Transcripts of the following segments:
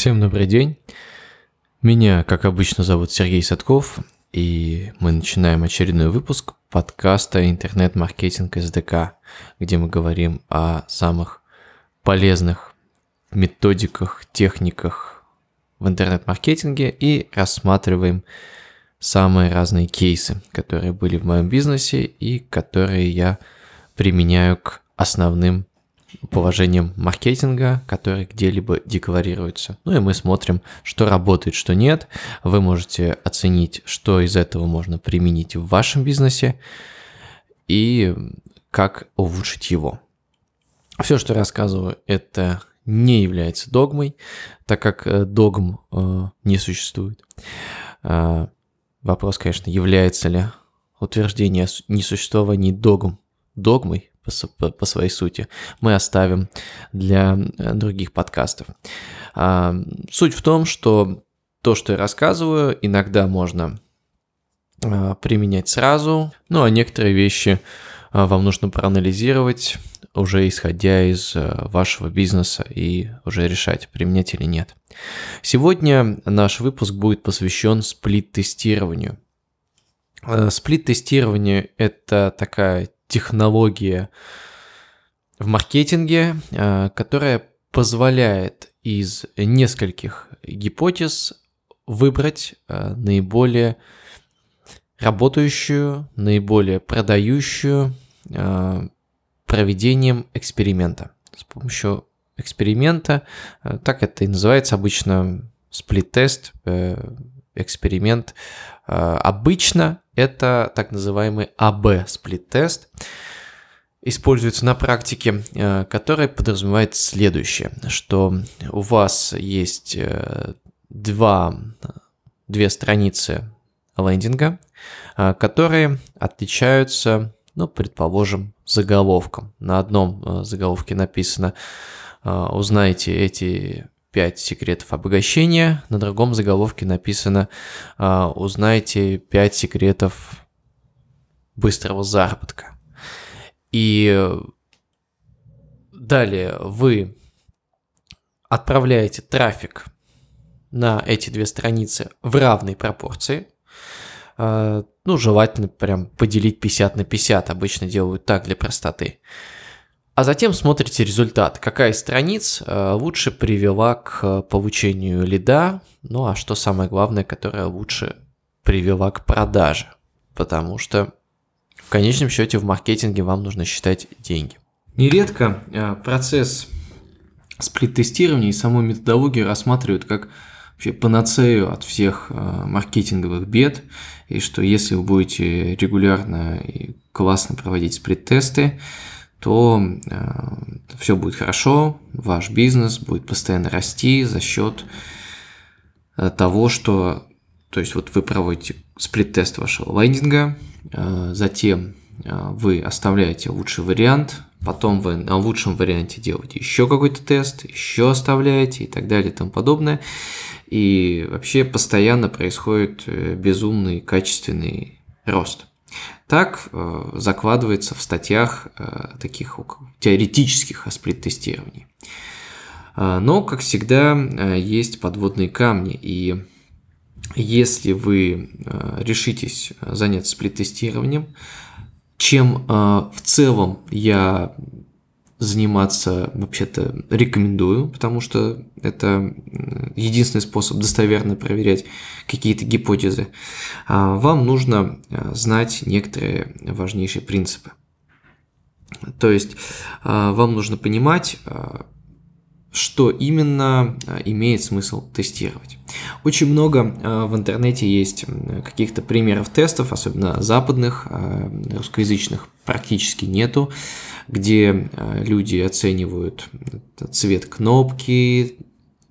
Всем добрый день. Меня, как обычно, зовут Сергей Садков, и мы начинаем очередной выпуск подкаста «Интернет-маркетинг СДК», где мы говорим о самых полезных методиках, техниках в интернет-маркетинге и рассматриваем самые разные кейсы, которые были в моем бизнесе и которые я применяю к основным положением маркетинга, который где-либо декларируется. Ну и мы смотрим, что работает, что нет. Вы можете оценить, что из этого можно применить в вашем бизнесе и как улучшить его. Все, что рассказываю, это не является догмой, так как э, догм э, не существует. Э, вопрос, конечно, является ли утверждение несуществования догм догмой, по, своей сути, мы оставим для э, других подкастов. А, суть в том, что то, что я рассказываю, иногда можно а, применять сразу, ну а некоторые вещи а, вам нужно проанализировать, уже исходя из а, вашего бизнеса и уже решать, применять или нет. Сегодня наш выпуск будет посвящен сплит-тестированию. Э, сплит-тестирование – это такая технология в маркетинге, э, которая позволяет из нескольких гипотез выбрать э, наиболее работающую, наиболее продающую э, проведением эксперимента. С помощью эксперимента, так это и называется обычно сплит-тест, эксперимент. Обычно это так называемый АБ сплит-тест. Используется на практике, э, которая подразумевает следующее, что у вас есть э, два, две страницы лендинга, э, которые отличаются, ну, предположим, заголовком. На одном заголовке написано «Узнайте эти 5 секретов обогащения, на другом заголовке написано а, «Узнайте 5 секретов быстрого заработка». И далее вы отправляете трафик на эти две страницы в равной пропорции. А, ну, желательно прям поделить 50 на 50, обычно делают так для простоты а затем смотрите результат, какая из страниц э, лучше привела к э, получению лида, ну а что самое главное, которая лучше привела к продаже, потому что в конечном счете в маркетинге вам нужно считать деньги. Нередко э, процесс сплит-тестирования и саму методологию рассматривают как вообще панацею от всех маркетинговых бед, и что если вы будете регулярно и классно проводить сплит-тесты, то э, все будет хорошо, ваш бизнес будет постоянно расти за счет э, того, что, то есть вот вы проводите сплит-тест вашего лендинга, э, затем э, вы оставляете лучший вариант, потом вы на лучшем варианте делаете еще какой-то тест, еще оставляете и так далее и тому подобное. И вообще постоянно происходит э, безумный качественный рост. Так э, закладывается в статьях э, таких теоретических о сплит-тестировании. Э, но, как всегда, есть подводные камни, и если вы решитесь заняться сплит-тестированием, чем в целом я заниматься вообще-то рекомендую, потому что это единственный способ достоверно проверять какие-то гипотезы. А, вам нужно а, знать некоторые важнейшие принципы. То есть а, вам нужно понимать, что именно имеет смысл тестировать. Очень много в интернете есть каких-то примеров тестов, особенно западных, русскоязычных практически нету где э, люди оценивают цвет кнопки,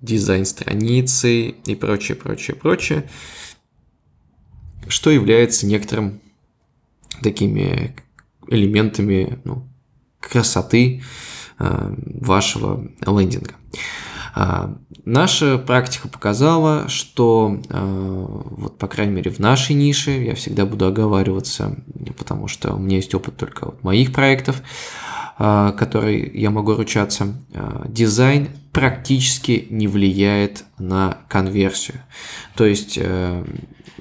дизайн страницы и прочее, прочее, прочее, что является некоторым такими элементами ну, красоты э, вашего лендинга. А, наша практика показала, что, э, вот по крайней мере в нашей нише, я всегда буду оговариваться, потому что у меня есть опыт только вот моих проектов, а, которой я могу ручаться, а, дизайн практически не влияет на конверсию. То есть э,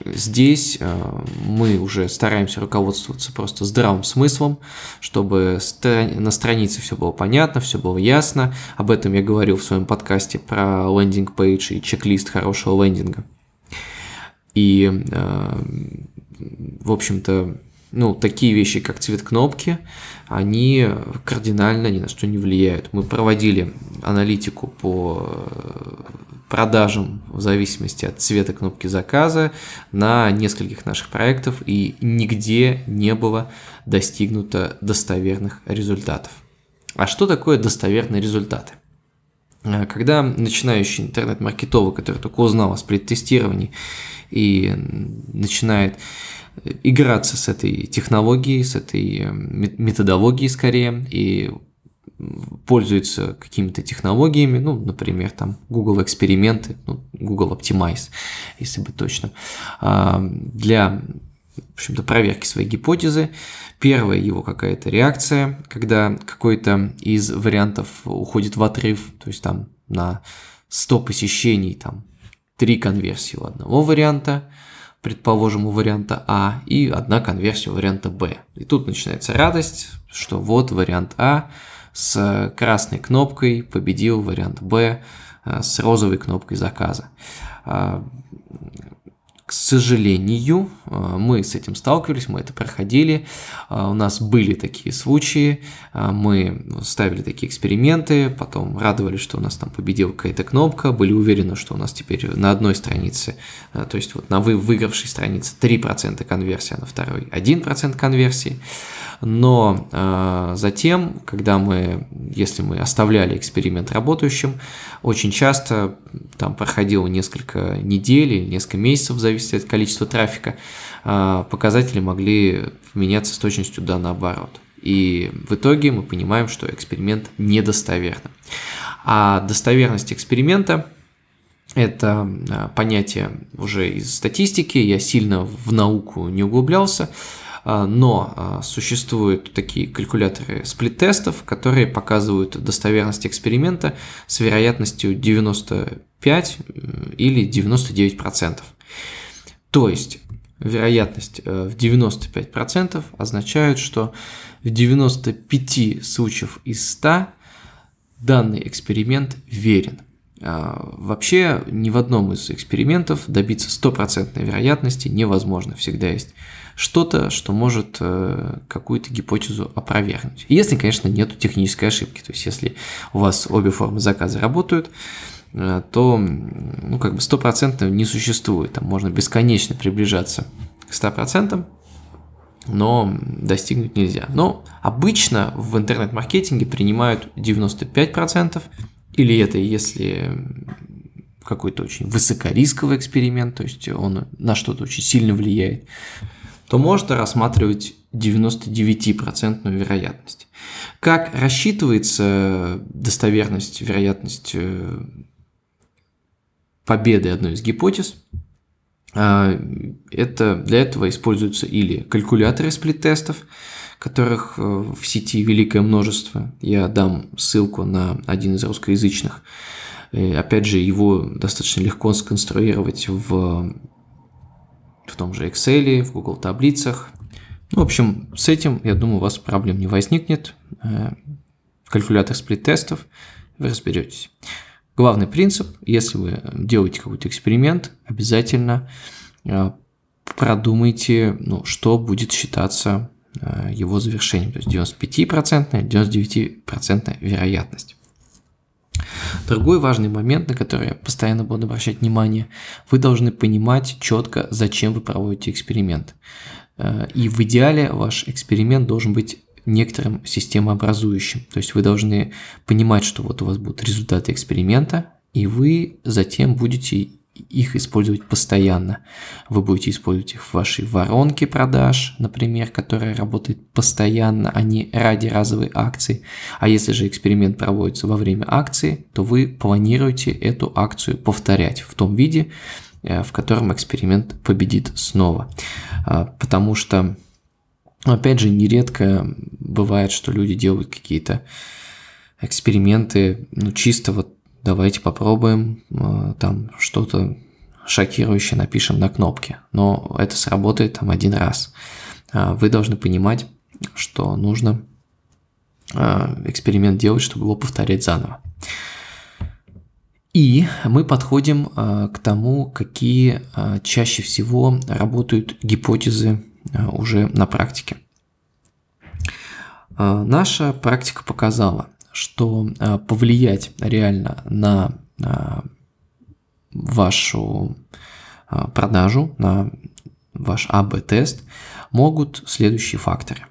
здесь э, мы уже стараемся руководствоваться просто здравым смыслом, чтобы на странице все было понятно, все было ясно. Об этом я говорил в своем подкасте про лендинг-пейдж и чек-лист хорошего лендинга. И, э, в общем-то, ну, такие вещи, как цвет кнопки, они кардинально ни на что не влияют. Мы проводили аналитику по э, продажам в зависимости от цвета кнопки заказа на нескольких наших проектов, и нигде не было достигнуто достоверных результатов. А что такое достоверные результаты? Э, когда начинающий интернет-маркетолог, который только узнал о сплит-тестировании и начинает играться с этой технологией, с этой э, методологией скорее, и пользуется какими-то технологиями, ну, например, там Google эксперименты, ну, Google Optimize, если быть точным, а, для в общем-то, проверки своей гипотезы. Первая его какая-то реакция, когда какой-то из вариантов уходит в отрыв, то есть там на 100 посещений там три конверсии у одного варианта, предположим, у варианта А, и одна конверсия у варианта Б. И тут начинается радость, что вот вариант А с красной кнопкой победил вариант Б э, с розовой кнопкой заказа. А, к сожалению, э, мы с этим сталкивались, мы это проходили. Э, у нас были такие случаи, э, мы ставили такие эксперименты, потом радовались, что у нас там победила какая-то кнопка, были уверены, что у нас теперь на одной странице, то есть вот на выигравшей странице 3% конверсии, а на второй 1% конверсии. Но э, затем, когда мы, если мы оставляли эксперимент работающим, очень часто там проходило несколько недель или несколько месяцев, в зависимости от количества трафика, э, показатели могли меняться с точностью да наоборот. И в итоге мы понимаем, что эксперимент недостоверный. А достоверность эксперимента это понятие уже из статистики, я сильно в науку не углублялся, а, но а, существуют такие калькуляторы сплит-тестов, которые показывают достоверность эксперимента с вероятностью 95 или 99%. То есть вероятность э, в 95% означает, что в 95 случаев из 100 данный эксперимент верен. А, вообще ни в одном из экспериментов добиться стопроцентной вероятности невозможно. Всегда есть что-то, что может э, какую-то гипотезу опровергнуть. Если, конечно, нет технической ошибки. То есть, если у вас обе формы заказа работают, э, то ну, как бы стопроцентно не существует. Там можно бесконечно приближаться к 100%, но достигнуть нельзя. Но обычно в интернет-маркетинге принимают 95%, или это если какой-то очень высокорисковый эксперимент, то есть он на что-то очень сильно влияет, то можно рассматривать 99% вероятность. Как рассчитывается достоверность, вероятность э, победы одной из гипотез? А, это, для этого используются или калькуляторы сплит-тестов, которых э, в сети великое множество. Я дам ссылку на один из русскоязычных. И, опять же, его достаточно легко сконструировать в в том же Excel, в Google таблицах. Ну, в общем, с этим, я думаю, у вас проблем не возникнет. Э, в калькулятор сплит-тестов вы разберетесь. Главный принцип, если вы делаете какой-то эксперимент, обязательно э, продумайте, ну, что будет считаться э, его завершением. То есть 95%, 99% вероятность. Другой важный момент, на который я постоянно буду обращать внимание, вы должны понимать четко, зачем вы проводите эксперимент. Э, и в идеале ваш эксперимент должен быть некоторым системообразующим. То есть вы должны понимать, что вот у вас будут результаты эксперимента, и вы затем будете их использовать постоянно. Вы будете использовать их в вашей воронке продаж, например, которая работает постоянно, а не ради разовой акции. А если же эксперимент проводится во время акции, то вы планируете эту акцию повторять в том виде, э, в котором эксперимент победит снова. А, потому что опять же, нередко бывает, что люди делают какие-то эксперименты, ну чисто вот давайте попробуем э, там что-то шокирующее напишем на кнопке, но это сработает там один раз. А вы должны понимать, что нужно э, эксперимент делать, чтобы его повторять заново. И мы подходим э, к тому, какие чаще всего работают гипотезы уже на практике. Наша практика показала, что а, повлиять реально на а, вашу а, продажу, на ваш АБ-тест могут следующие факторы.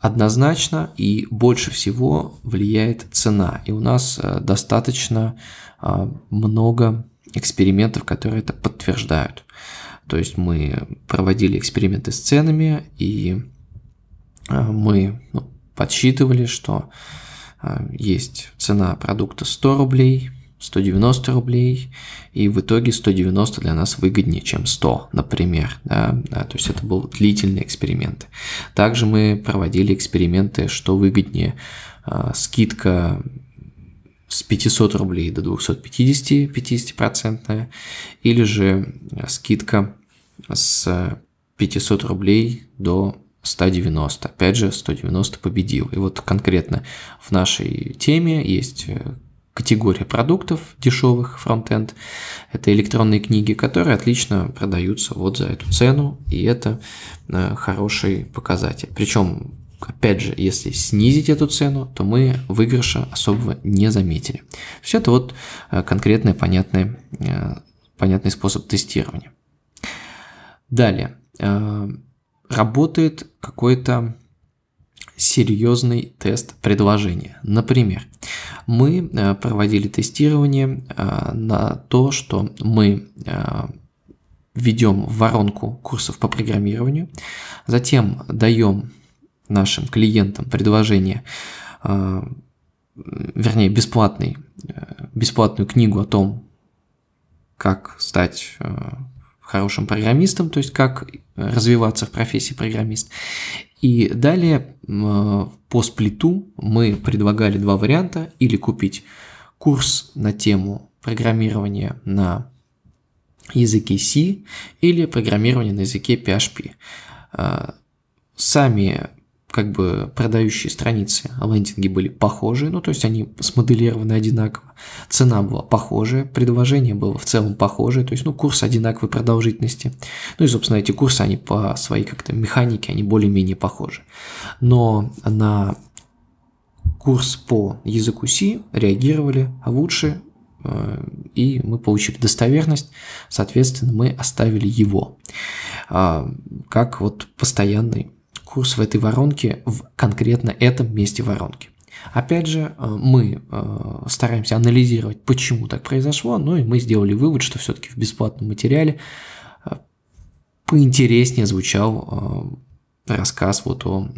Однозначно и больше всего влияет цена. И у нас достаточно много экспериментов, которые это подтверждают. То есть мы проводили эксперименты с ценами, и мы ну, подсчитывали, что есть цена продукта 100 рублей, 190 рублей, и в итоге 190 для нас выгоднее, чем 100, например. Да? Да, то есть это был длительный эксперимент. Также мы проводили эксперименты, что выгоднее, а, скидка с 500 рублей до 250, 50%, или же скидка с 500 рублей до 190. Опять же, 190 победил. И вот конкретно в нашей теме есть э, категория продуктов дешевых фронтенд. Это электронные книги, которые отлично продаются вот за эту цену, и это э, хороший показатель. Причем, опять же, если снизить эту цену, то мы выигрыша особого не заметили. Все это вот э, конкретный понятный, понятный способ тестирования. Далее работает какой-то серьезный тест предложения. Например, мы э, проводили тестирование э, на то, что мы э, введем воронку курсов по программированию, затем даем нашим клиентам предложение, вернее, бесплатный, бесплатную книгу о том, как стать хорошим программистом, то есть как развиваться в профессии программист. И далее по сплиту мы предлагали два варианта, или купить курс на тему программирования на языке C или программирование на языке PHP. А, сами как бы продающие страницы лендинги были похожие, ну то есть они смоделированы одинаково, цена была похожая, предложение было в целом похожее, то есть ну курс одинаковой продолжительности, ну и собственно эти курсы они по своей как-то механике они более-менее похожи, но на курс по языку C реагировали лучше, э, и мы получили достоверность, соответственно, мы оставили его. А, как вот постоянный курс в этой воронке в конкретно этом месте воронки. Опять же, э, мы э, стараемся анализировать, почему так произошло, ну и мы сделали вывод, что все-таки в бесплатном материале э, поинтереснее звучал рассказ вот о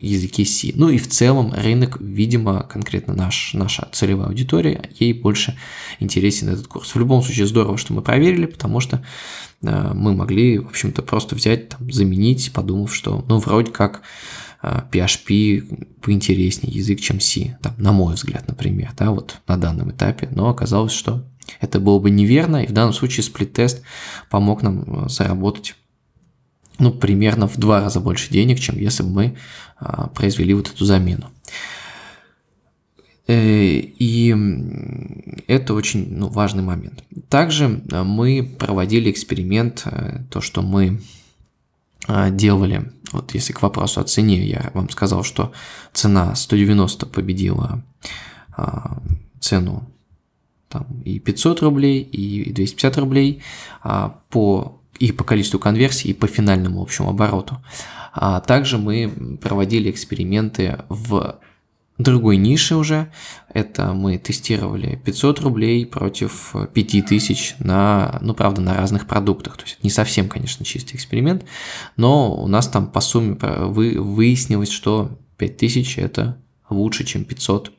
языке C. Ну и в целом рынок, видимо, конкретно наш, наша целевая аудитория, ей больше интересен этот курс. В любом случае здорово, что мы проверили, потому что э, мы могли, в общем-то, просто взять, там, заменить, подумав, что, ну, вроде как э, PHP поинтереснее язык, чем C, там, на мой взгляд, например, да, вот на данном этапе, но оказалось, что это было бы неверно, и в данном случае сплит-тест помог нам э, заработать ну, примерно в два раза больше денег, чем если бы мы а, произвели вот эту замену. Э, и это очень ну, важный момент. Также а, мы проводили эксперимент, э, то, что мы а, делали, вот если к вопросу о цене, я вам сказал, что цена 190 победила цену там, и 500 рублей, и 250 рублей по и по количеству конверсий, и по финальному общему обороту. А также мы проводили эксперименты в другой нише уже. Это мы тестировали 500 рублей против 5000 на, ну, правда, на разных продуктах. То есть не совсем, конечно, чистый эксперимент, но у нас там по сумме вы, выяснилось, что 5000 это лучше, чем 500,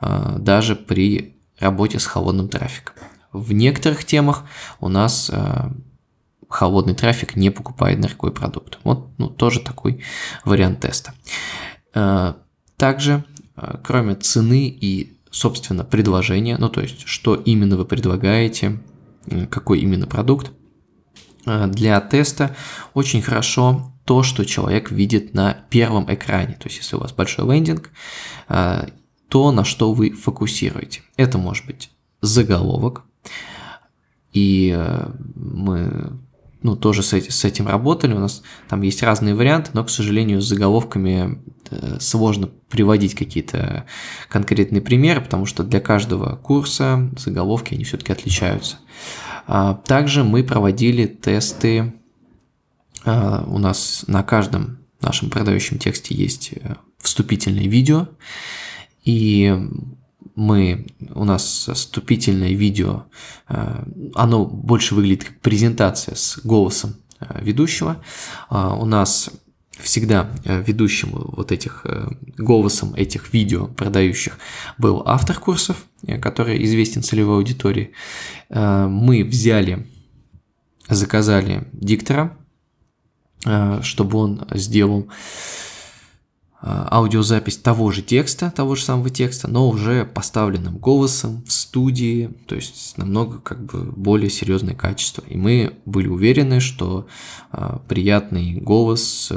а, даже при работе с холодным трафиком. В некоторых темах у нас а, холодный трафик не покупает дорогой продукт. Вот ну, тоже такой вариант теста. Также, кроме цены и, собственно, предложения, ну то есть, что именно вы предлагаете, какой именно продукт, для теста очень хорошо то, что человек видит на первом экране. То есть, если у вас большой лендинг, то, на что вы фокусируете. Это может быть заголовок, и э, мы ну, тоже с, с этим работали. У нас там есть разные варианты, но, к сожалению, с заголовками э, сложно приводить какие-то конкретные примеры, потому что для каждого курса заголовки, они все-таки отличаются. А, также мы проводили тесты а, у нас на каждом нашем продающем тексте есть э, вступительное видео, и мы, у нас вступительное видео, э, оно больше выглядит как презентация с голосом э, ведущего. А, у нас всегда ведущим вот этих голосом этих видео продающих был автор курсов, который известен целевой аудитории. Мы взяли, заказали диктора, Э, чтобы он сделал э, аудиозапись того же текста, того же самого текста, но уже поставленным голосом в студии, то есть намного как бы более серьезное качество. И мы были уверены, что э, приятный голос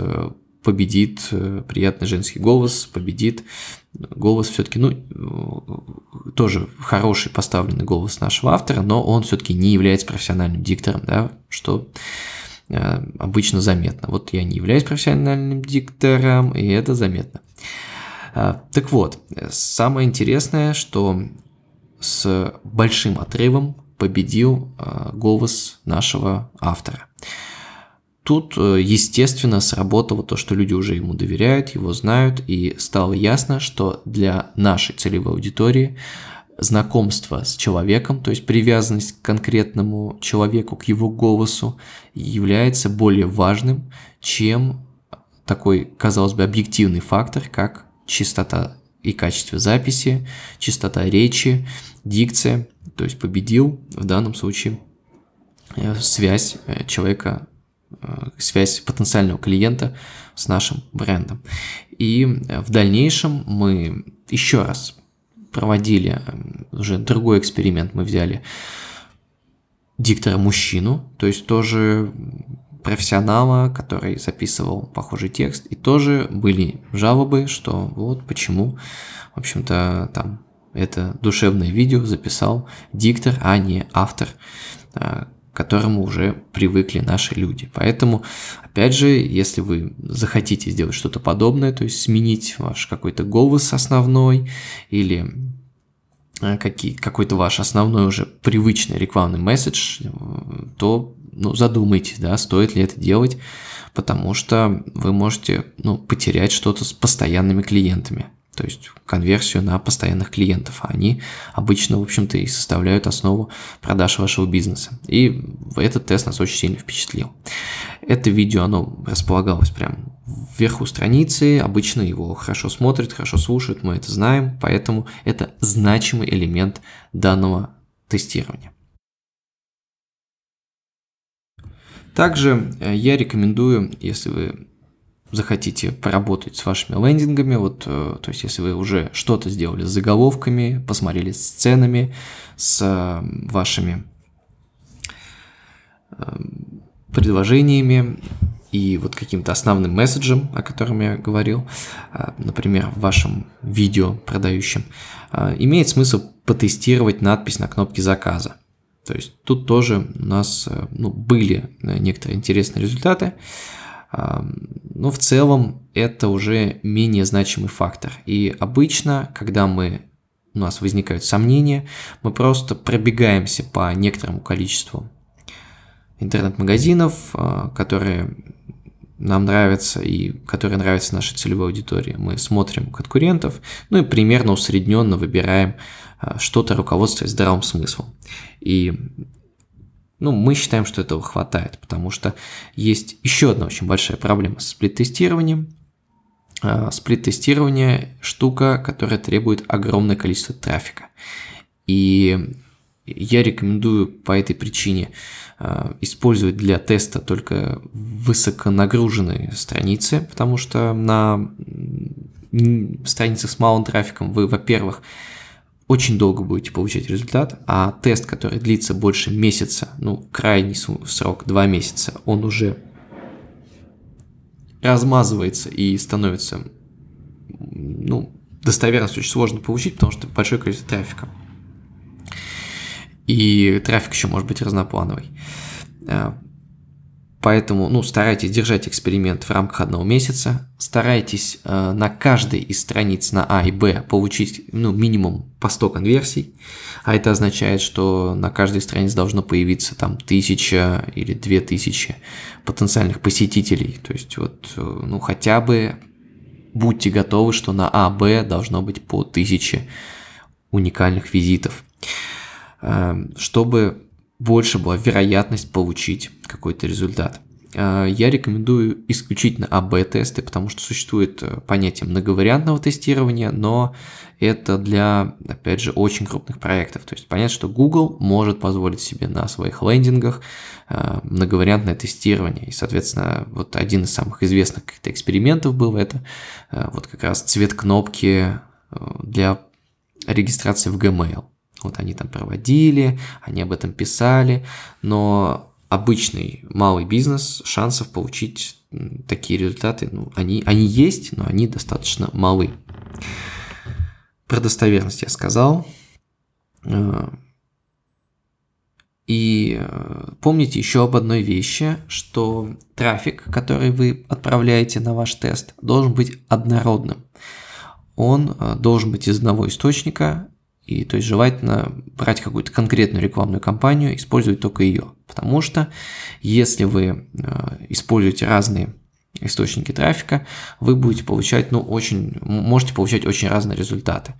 победит, приятный женский голос победит голос все-таки, ну, тоже хороший поставленный голос нашего автора, но он все-таки не является профессиональным диктором, да, что Э, обычно заметно. Вот я не являюсь профессиональным диктором, и это заметно. Э, так вот, самое интересное, что с большим отрывом победил э, голос нашего автора. Тут, естественно, сработало то, что люди уже ему доверяют, его знают, и стало ясно, что для нашей целевой аудитории знакомство с человеком, то есть привязанность к конкретному человеку, к его голосу, является более важным, чем такой, казалось бы, объективный фактор, как чистота и качество записи, чистота речи, дикция, то есть победил в данном случае э, связь э, человека, э, связь потенциального клиента с нашим брендом. И в дальнейшем мы еще раз проводили уже другой эксперимент. Мы взяли диктора мужчину, то есть тоже профессионала, который записывал похожий текст, и тоже были жалобы, что вот почему, в общем-то, там это душевное видео записал диктор, а не автор, а, к которому уже привыкли наши люди. Поэтому, опять же, если вы захотите сделать что-то подобное, то есть сменить ваш какой-то голос основной или э, какие, какой-то ваш основной уже привычный рекламный месседж, то ну, задумайтесь, да, стоит ли это делать, потому что вы можете ну, потерять что-то с постоянными клиентами то есть конверсию на постоянных клиентов. Они обычно, в общем-то, и составляют основу продаж вашего бизнеса. И этот тест нас очень сильно впечатлил. Это видео, оно располагалось прямо вверху страницы, обычно его хорошо смотрят, хорошо слушают, мы это знаем, поэтому это значимый элемент данного тестирования. Также э, я рекомендую, если вы захотите поработать с вашими лендингами, вот, э, то есть если вы уже что-то сделали с заголовками, посмотрели с сценами, с э, вашими э, предложениями и вот каким-то основным месседжем, о котором я говорил, например, в вашем видео продающем, имеет смысл потестировать надпись на кнопке заказа. То есть тут тоже у нас ну, были некоторые интересные результаты. Но в целом это уже менее значимый фактор. И обычно, когда мы, у нас возникают сомнения, мы просто пробегаемся по некоторому количеству интернет-магазинов, а, которые нам нравятся и которые нравятся нашей целевой аудитории. Мы смотрим конкурентов, ну и примерно усредненно выбираем а, что-то руководствуясь здравым смыслом. И ну, мы считаем, что этого хватает, потому что есть еще одна очень большая проблема с сплит-тестированием. А, сплит-тестирование – штука, которая требует огромное количество трафика. И я рекомендую по этой причине э, использовать для теста только высоконагруженные страницы, потому что на страницах с малым трафиком вы, во-первых, очень долго будете получать результат, а тест, который длится больше месяца, ну, крайний срок 2 месяца, он уже размазывается и становится, ну, достоверность очень сложно получить, потому что большое количество трафика и трафик еще может быть разноплановый. Э, поэтому, ну, старайтесь держать эксперимент в рамках одного месяца, старайтесь э, на каждой из страниц на А и Б получить, ну, минимум по 100 конверсий, а это означает, что на каждой странице должно появиться там тысяча или две тысячи потенциальных посетителей, то есть вот, э, ну, хотя бы будьте готовы, что на А, Б должно быть по тысяче уникальных визитов. Эм, чтобы больше была вероятность получить какой-то результат. Э, я рекомендую исключительно АБ-тесты, потому что существует э, понятие многовариантного тестирования, но это для, опять же, очень крупных проектов. То есть понятно, что Google может позволить себе на своих лендингах э, многовариантное тестирование. И, соответственно, вот один из самых известных каких-то экспериментов был это вот как раз цвет кнопки для регистрации в Gmail. Вот они там проводили, они об этом писали, но обычный малый бизнес шансов получить такие результаты, ну, они, они есть, но они достаточно малы. Про достоверность я сказал. Э, и э, помните еще об одной вещи, что трафик, который вы отправляете на ваш тест, должен быть однородным. Он э, должен быть из одного источника, и то есть желательно брать какую-то конкретную рекламную кампанию, использовать только ее. Потому что если вы э, используете разные источники трафика, вы будете получать, ну, очень, можете получать очень разные результаты.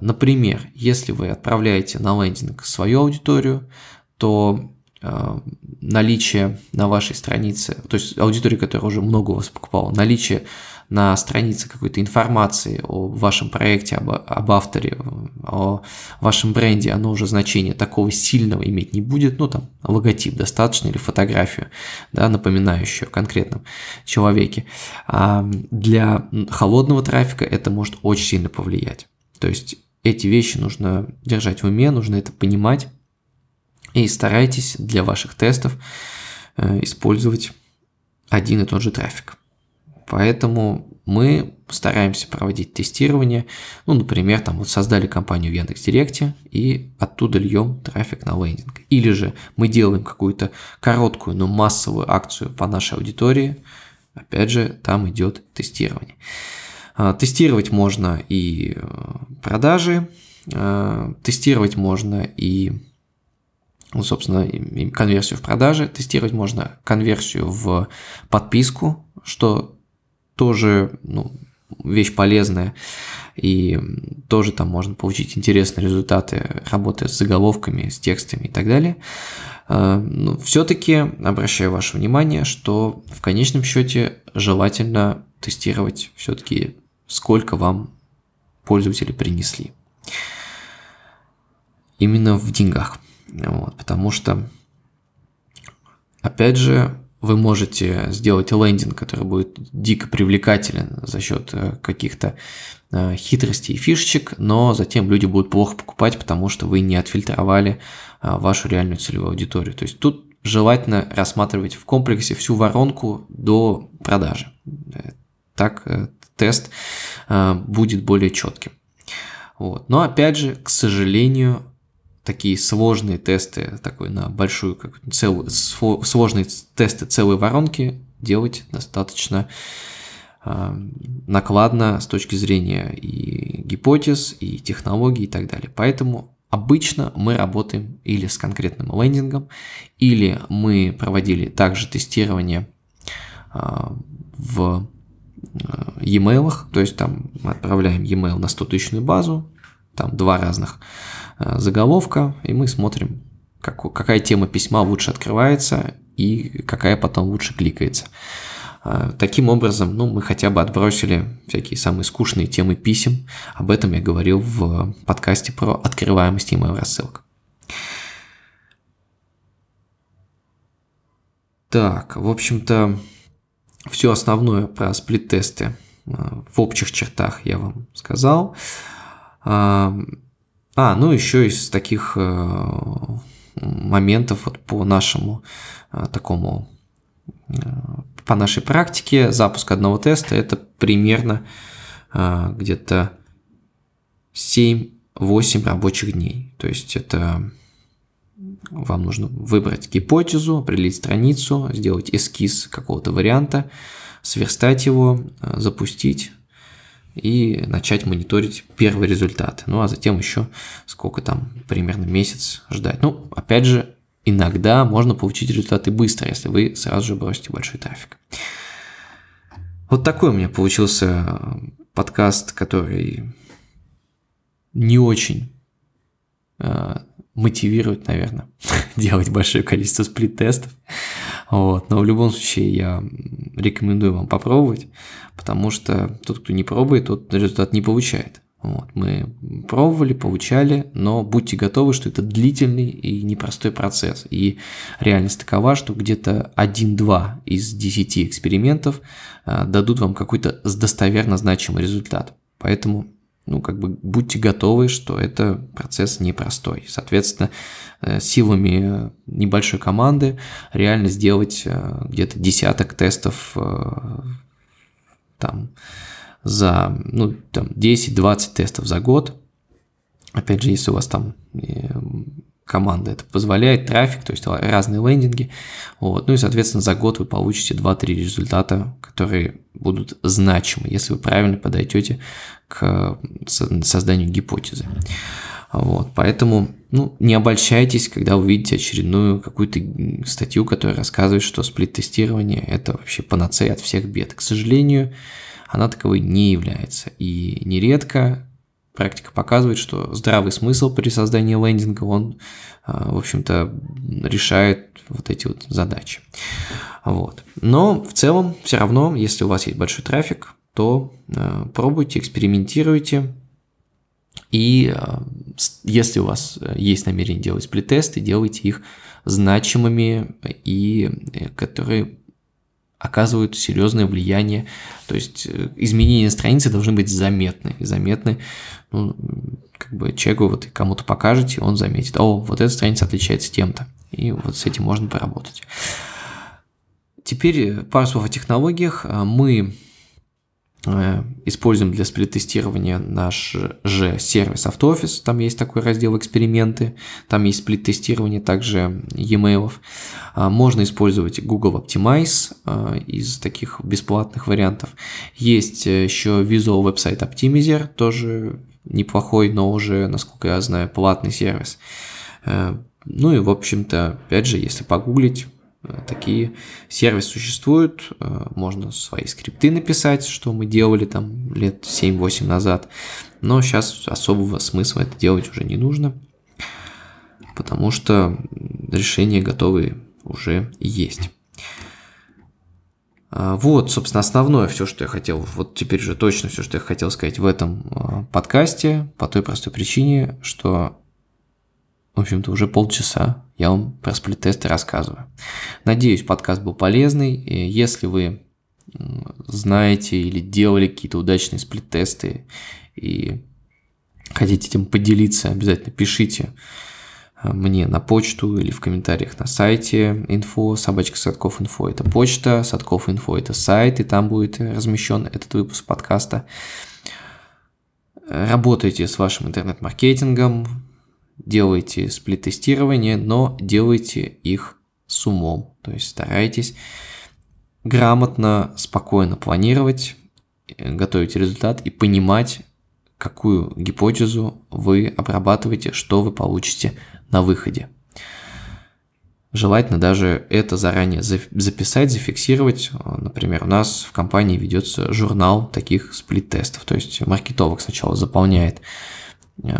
Например, если вы отправляете на лендинг свою аудиторию, то э, наличие на вашей странице, то есть аудитория, которая уже много у вас покупала, наличие на странице какой-то информации о вашем проекте, об, об авторе, о вашем бренде, оно уже значения такого сильного иметь не будет, ну там логотип достаточно или фотографию, да, напоминающую о конкретном человеке. А для холодного трафика это может очень сильно повлиять. То есть эти вещи нужно держать в уме, нужно это понимать. И старайтесь для ваших тестов э, использовать один и тот же трафик. Поэтому мы стараемся проводить тестирование. Ну, например, там вот создали компанию в Яндекс.Директе и оттуда льем трафик на лендинг. Или же мы делаем какую-то короткую, но массовую акцию по нашей аудитории. Опять же, там идет тестирование. А, тестировать можно и э, продажи, а, тестировать можно и ну, собственно, конверсию в продаже, тестировать можно конверсию в подписку, что тоже ну, вещь полезная, и тоже там можно получить интересные результаты работы с заголовками, с текстами и так далее. А, но все-таки обращаю ваше внимание, что в конечном счете желательно тестировать все-таки, сколько вам пользователи принесли. Именно в деньгах. Вот, потому что, опять же, вы можете сделать лендинг, который будет дико привлекателен за счет э, каких-то э, хитростей и фишечек, но затем люди будут плохо покупать, потому что вы не отфильтровали э, вашу реальную целевую аудиторию. То есть тут желательно рассматривать в комплексе всю воронку до продажи. Так тест будет более четким. Вот. Но опять же, к сожалению, такие сложные тесты, такой на большую, как целую, сложные тесты целой воронки делать достаточно э, накладно с точки зрения и гипотез, и технологий и так далее. Поэтому обычно мы работаем или с конкретным лендингом, или мы проводили также тестирование э, в e-mail, то есть там мы отправляем e-mail на 100 тысячную базу, там два разных Э, заголовка, и мы смотрим, как, какая тема письма лучше открывается и какая потом лучше кликается. Э, таким образом, ну, мы хотя бы отбросили всякие самые скучные темы писем. Об этом я говорил в подкасте про открываемость email рассылок. Так, в общем-то, все основное про сплит-тесты э, в общих чертах я вам сказал. А, ну еще из таких э, моментов вот по нашему э, такому по нашей практике запуск одного теста это примерно где-то 7-8 рабочих дней. То есть это вам нужно выбрать гипотезу, определить страницу, сделать эскиз какого-то варианта, сверстать его, э, запустить и начать мониторить первый результат. Ну а затем еще сколько там, примерно месяц ждать. Ну, опять же, иногда можно получить результаты быстро, если вы сразу же бросите большой трафик. Вот такой у меня получился подкаст, который не очень э, мотивирует, наверное, делать большое количество сплит-тестов. Вот. Но в любом случае я рекомендую вам попробовать, потому что тот, кто не пробует, тот результат не получает. Вот. Мы пробовали, получали, но будьте готовы, что это длительный и непростой процесс. И реальность такова, что где-то 1-2 из 10 экспериментов а, дадут вам какой-то достоверно значимый результат. Поэтому ну, как бы будьте готовы, что это процесс непростой. Соответственно, э, силами небольшой команды реально сделать э, где-то десяток тестов э, там за, ну, там 10-20 тестов за год. Опять же, если у вас там команда это позволяет, трафик, то есть разные лендинги. Вот. Ну и, соответственно, за год вы получите 2-3 результата, которые будут значимы, если вы правильно подойдете к созданию гипотезы. Вот, поэтому ну, не обольщайтесь, когда увидите очередную какую-то статью, которая рассказывает, что сплит-тестирование – это вообще панацея от всех бед. К сожалению, она таковой не является. И нередко практика показывает, что здравый смысл при создании лендинга, он, а, в общем-то, решает вот эти вот задачи. Вот. Но в целом, все равно, если у вас есть большой трафик, то э, пробуйте, экспериментируйте. И э, если у вас э, есть намерение делать сплит-тесты, делайте их значимыми и которые оказывают серьезное влияние. То есть изменения страницы должны быть заметны. Заметны, ну, как бы человеку вот кому-то покажете, он заметит, о, вот эта страница отличается тем-то. И вот с этим можно поработать. Теперь пару слов о технологиях. Мы Э, используем для сплит-тестирования наш же сервис AutoOffice, там есть такой раздел «Эксперименты», там есть сплит-тестирование также e-mail. А, можно использовать Google Optimize э, из таких бесплатных вариантов. Есть еще Visual Website Optimizer, тоже неплохой, но уже, насколько я знаю, платный сервис. Э, ну и, в общем-то, опять же, если погуглить, такие сервисы существуют, э, можно свои скрипты написать, что мы делали там лет 7-8 назад, но сейчас особого смысла это делать уже не нужно, потому что решения готовые уже есть. А, вот, собственно, основное все, что я хотел, вот теперь же точно все, что я хотел сказать в этом подкасте, по той простой причине, что в общем-то, уже полчаса я вам про сплит-тесты рассказываю. Надеюсь, подкаст был полезный. Если вы знаете или делали какие-то удачные сплит-тесты и хотите этим поделиться, обязательно пишите э, мне на почту или в комментариях на сайте info, собачка Садков инфо это почта, Садков инфо это сайт, и там будет размещен этот выпуск подкаста. Работайте с вашим интернет-маркетингом, делайте сплит-тестирование, но делайте их с умом. То есть старайтесь грамотно, спокойно планировать, э, готовить результат и понимать, какую гипотезу вы обрабатываете, что вы получите на выходе. Желательно даже это заранее записать, зафиксировать. Например, у нас в компании ведется журнал таких сплит-тестов. То есть маркетолог сначала заполняет э,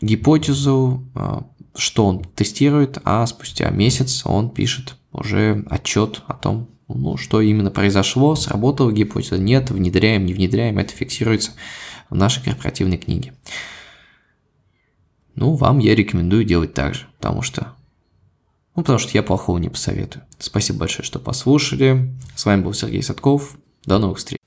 гипотезу, а, что он тестирует, а спустя месяц он пишет уже отчет о том, ну, что именно произошло, сработала гипотеза, нет, внедряем, не внедряем, это фиксируется в нашей корпоративной книге. Ну, вам я рекомендую делать так же, потому что Ну, потому что я плохого не посоветую. Спасибо большое, что послушали. С вами был Сергей Садков. До новых встреч.